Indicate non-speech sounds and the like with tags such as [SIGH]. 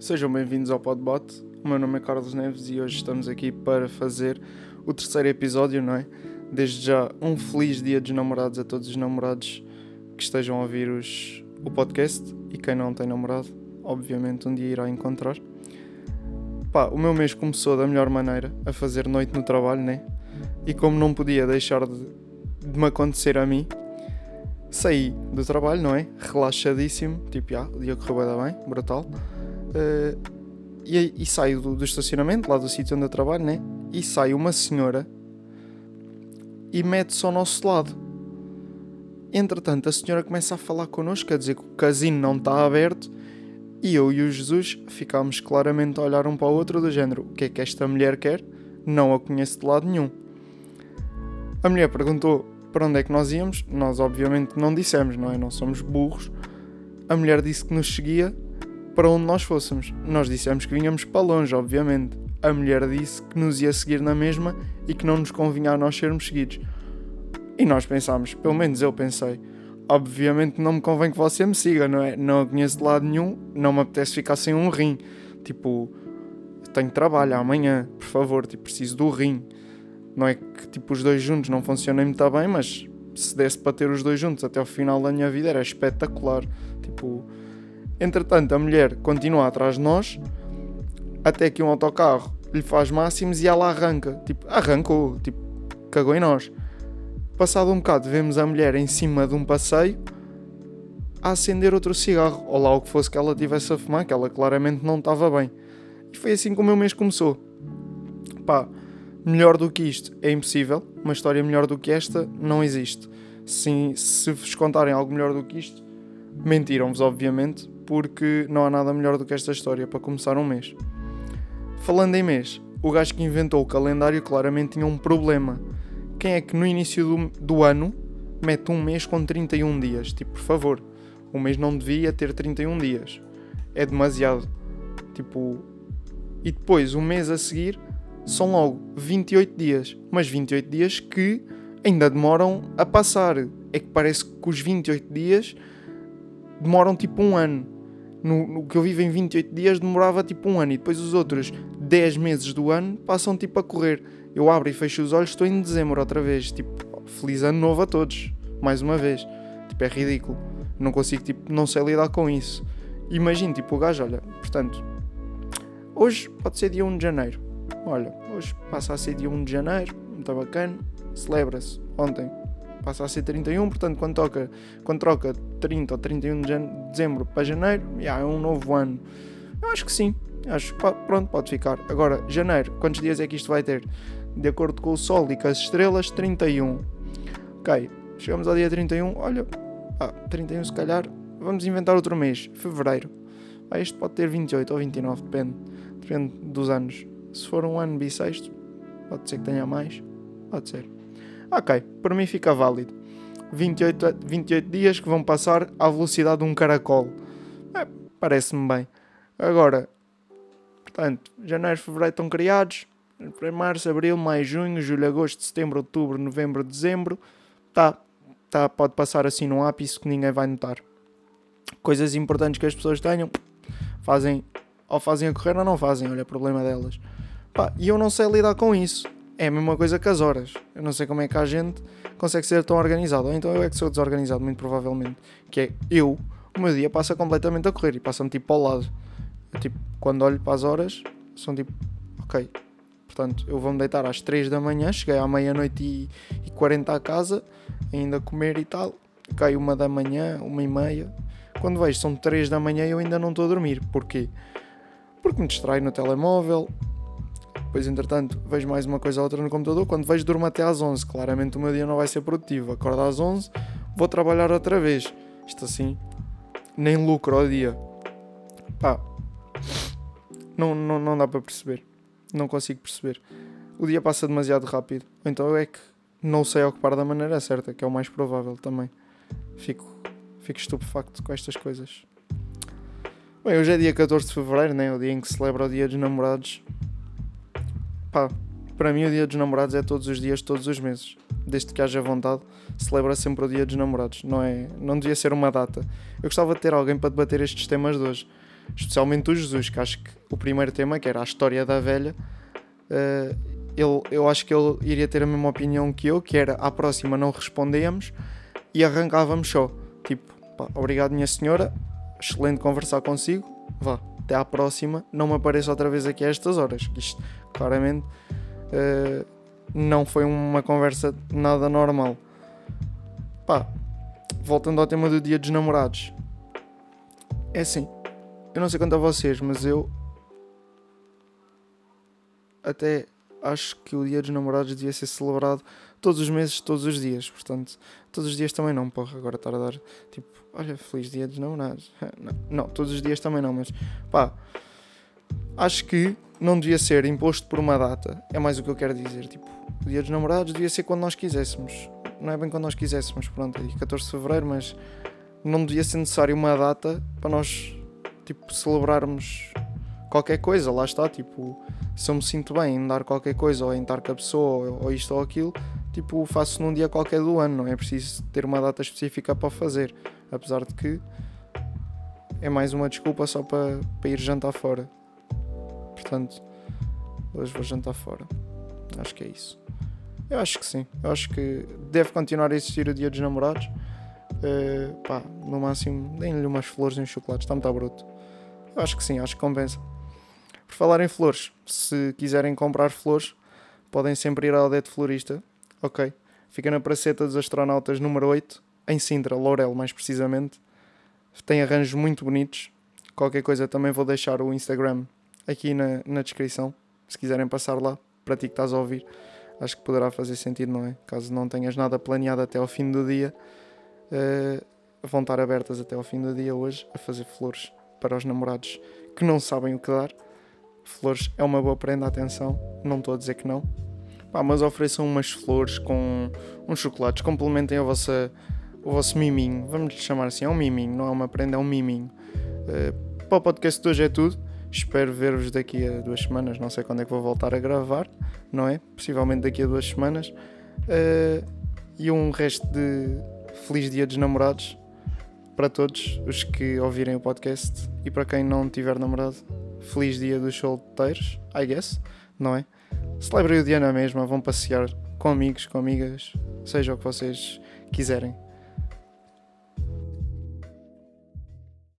Sejam bem-vindos ao Podbot. O meu nome é Carlos Neves e hoje estamos aqui para fazer o terceiro episódio, não é? Desde já, um feliz dia dos namorados a todos os namorados que estejam a ouvir os, o podcast e quem não tem namorado, obviamente um dia irá encontrar. Pá, o meu mês começou da melhor maneira, a fazer noite no trabalho, né? E como não podia deixar de, de me acontecer a mim, saí do trabalho, não é? Relaxadíssimo, tipo, ah, o dia correu bem, brutal. Uh, e, e saio do, do, estacionamento, lá do sítio onde eu trabalho, né? E sai uma senhora e mete-se ao nosso lado. Entretanto, a senhora começa a falar connosco, quer dizer que o casino não está aberto e eu e o Jesus ficámos claramente a olhar um para o outro do género: o que é que esta mulher quer? Não a conheço de lado nenhum. A mulher perguntou para onde é que nós íamos, nós obviamente não dissemos, não é? Não somos burros. A mulher disse que nos seguia para onde nós fôssemos. Nós dissemos que vinhamos para longe, obviamente. A mulher disse que nos ia seguir na mesma e que não nos convinha a nós sermos seguidos. E nós pensámos, pelo menos eu pensei, obviamente não me convém que você me siga, não é? Não a conheço de lado nenhum, não me apetece ficar sem um rim. Tipo, tenho trabalho amanhã, por favor, tipo, preciso do rim. Não é que tipo os dois juntos não funcionem muito bem, mas se desse para ter os dois juntos até ao final da minha vida era espetacular. Tipo, Entretanto, a mulher continua atrás de nós, até que um autocarro lhe faz máximos e ela arranca. Tipo, arrancou, tipo, cagou em nós. Passado um bocado, vemos a mulher em cima de um passeio a acender outro cigarro, ou lá o que fosse que ela tivesse a fumar, que ela claramente não estava bem. E foi assim que o meu mês começou. Pá, melhor do que isto é impossível, uma história melhor do que esta não existe. Sim, se vos contarem algo melhor do que isto, mentiram-vos, obviamente, porque não há nada melhor do que esta história para começar um mês. Falando em mês, o gajo que inventou o calendário claramente tinha um problema. Quem é que no início do, do ano mete um mês com 31 dias? Tipo, por favor, o mês não devia ter 31 dias. É demasiado. Tipo. E depois, o mês a seguir, são logo 28 dias. Mas 28 dias que ainda demoram a passar. É que parece que os 28 dias demoram tipo um ano no, no, que eu vivo em 28 dias demorava tipo um ano e depois os outros 10 meses do ano passam tipo a correr. Eu abro e fecho os olhos, estou em dezembro outra vez. Tipo, feliz ano novo a todos, mais uma vez. Tipo, é ridículo. Não consigo, tipo, não sei lidar com isso. Imagino, tipo, o gajo, olha, portanto, hoje pode ser dia 1 de janeiro. Olha, hoje passa a ser dia 1 de janeiro, muito bacana, celebra-se. Ontem passa a ser 31, portanto, quando, toca, quando troca 30 ou 31 de dezembro para janeiro, já é um novo ano. Eu acho que sim, acho pronto, pode ficar. Agora, janeiro, quantos dias é que isto vai ter? De acordo com o Sol e com as estrelas, 31. Ok, chegamos ao dia 31, olha, ah, 31 se calhar, vamos inventar outro mês, fevereiro. Ah, este pode ter 28 ou 29, depende, depende dos anos. Se for um ano bissexto, pode ser que tenha mais, pode ser. Ok, para mim fica válido. 28, 28 dias que vão passar à velocidade de um caracol. É, Parece-me bem. Agora, portanto, janeiro, fevereiro estão criados. Março, abril, maio, junho, julho, agosto, setembro, outubro, novembro, dezembro. Tá, tá, pode passar assim num ápice que ninguém vai notar. Coisas importantes que as pessoas tenham, fazem, ou fazem a correr ou não fazem, olha, é problema delas. Pá, e eu não sei lidar com isso é a mesma coisa que as horas. Eu não sei como é que a gente consegue ser tão organizado. Ou então eu é que sou desorganizado, muito provavelmente. Que é eu, o meu dia passa completamente a correr e passa-me tipo ao lado. Eu, tipo, quando olho para as horas, são tipo, ok. Portanto, eu vou-me deitar às 3 da manhã, cheguei à meia-noite e, e 40 à casa, ainda comer e tal. Cai uma da manhã, uma e meia. Quando vejo são 3 da manhã e eu ainda não estou a dormir. Porquê? Porque me distrai no telemóvel, depois, entretanto, vejo mais uma coisa ou outra no computador. Quando vejo, durmo até às 11. Claramente o meu dia não vai ser produtivo. Acordo às 11, vou trabalhar outra vez. Isto assim, nem lucro ao dia. Pá, não, não, não dá para perceber. Não consigo perceber. O dia passa demasiado rápido. Então é que não sei ocupar da maneira certa, que é o mais provável também. Fico, fico estupefacto com estas coisas. Bem, hoje é dia 14 de Fevereiro, né? o dia em que celebra o Dia dos Namorados pá, para mim o dia dos namorados é todos os dias, todos os meses. Desde que haja vontade, celebra sempre o dia dos namorados. Não, é, não devia ser uma data. Eu gostava de ter alguém para debater estes temas de hoje. especialmente o Jesus, que acho que o primeiro tema, que era a história da velha, uh, ele, eu acho que ele iria ter a mesma opinião que eu, que era à próxima não respondíamos e arrancávamos só. Tipo, pá, obrigado minha senhora, excelente conversar consigo, vá, até à próxima, não me apareça outra vez aqui a estas horas, isto claramente uh, não foi uma conversa nada normal. Pá, voltando ao tema do dia dos namorados, é assim, eu não sei quanto a vocês, mas eu até acho que o dia dos namorados devia ser celebrado todos os meses, todos os dias. Portanto, todos os dias também não, porra. Agora estar a dar tipo, olha, feliz dia dos namorados. [LAUGHS] Não, não, todos os dias também não, mas pá, acho que não devia ser imposto por uma data. É mais o que eu quero dizer. Tipo, o dia dos namorados devia ser quando nós quiséssemos. Não é bem quando nós quiséssemos, pronto, é 14 de fevereiro, mas não devia ser necessário uma data para nós tipo, celebrarmos qualquer coisa, lá está, tipo, se eu me sinto bem em dar qualquer coisa ou em estar com a pessoa ou, isto ou aquilo, tipo, faço num dia qualquer do ano, não é preciso ter uma data específica para fazer, apesar de que é mais uma desculpa só para, para ir jantar fora. Portanto, hoje vou jantar fora. Acho que é isso. Eu acho que sim. Eu acho que deve continuar a existir o dia dos namorados. Uh, pá, no máximo, deem-lhe umas flores e um chocolate, está muito bruto. Eu acho que sim, acho que compensa. Falar em flores, se quiserem comprar flores, podem sempre ir ao Odete Florista, ok? Fica na Praceta dos Astronautas número 8, em Sintra, Laurel mais precisamente. Tem arranjos muito bonitos. Qualquer coisa também vou deixar o Instagram aqui na, na descrição, se quiserem passar lá, para ti que estás a ouvir. Acho que poderá fazer sentido, não é? Caso não tenhas nada planeado até ao fim do dia, uh, vão estar abertas até ao fim do dia hoje a fazer flores para os namorados que não sabem o que dar. Flores é uma boa prenda, atenção, não estou a dizer que não. Pá, mas ofereçam umas flores com uns chocolates, complementem a vossa, o vosso miminho. Vamos chamar assim, é um miminho, não é uma prenda, é um miminho. Uh, para o podcast de hoje é tudo. Espero ver-vos daqui a duas semanas. Não sei quando é que vou voltar a gravar, não é? Possivelmente daqui a duas semanas. Uh, e um resto de feliz dia dos namorados para todos os que ouvirem o podcast e para quem não tiver namorado, feliz dia dos solteiros, I guess, não é? Celebrem o dia na mesma, vão passear com amigos, com amigas, seja o que vocês quiserem.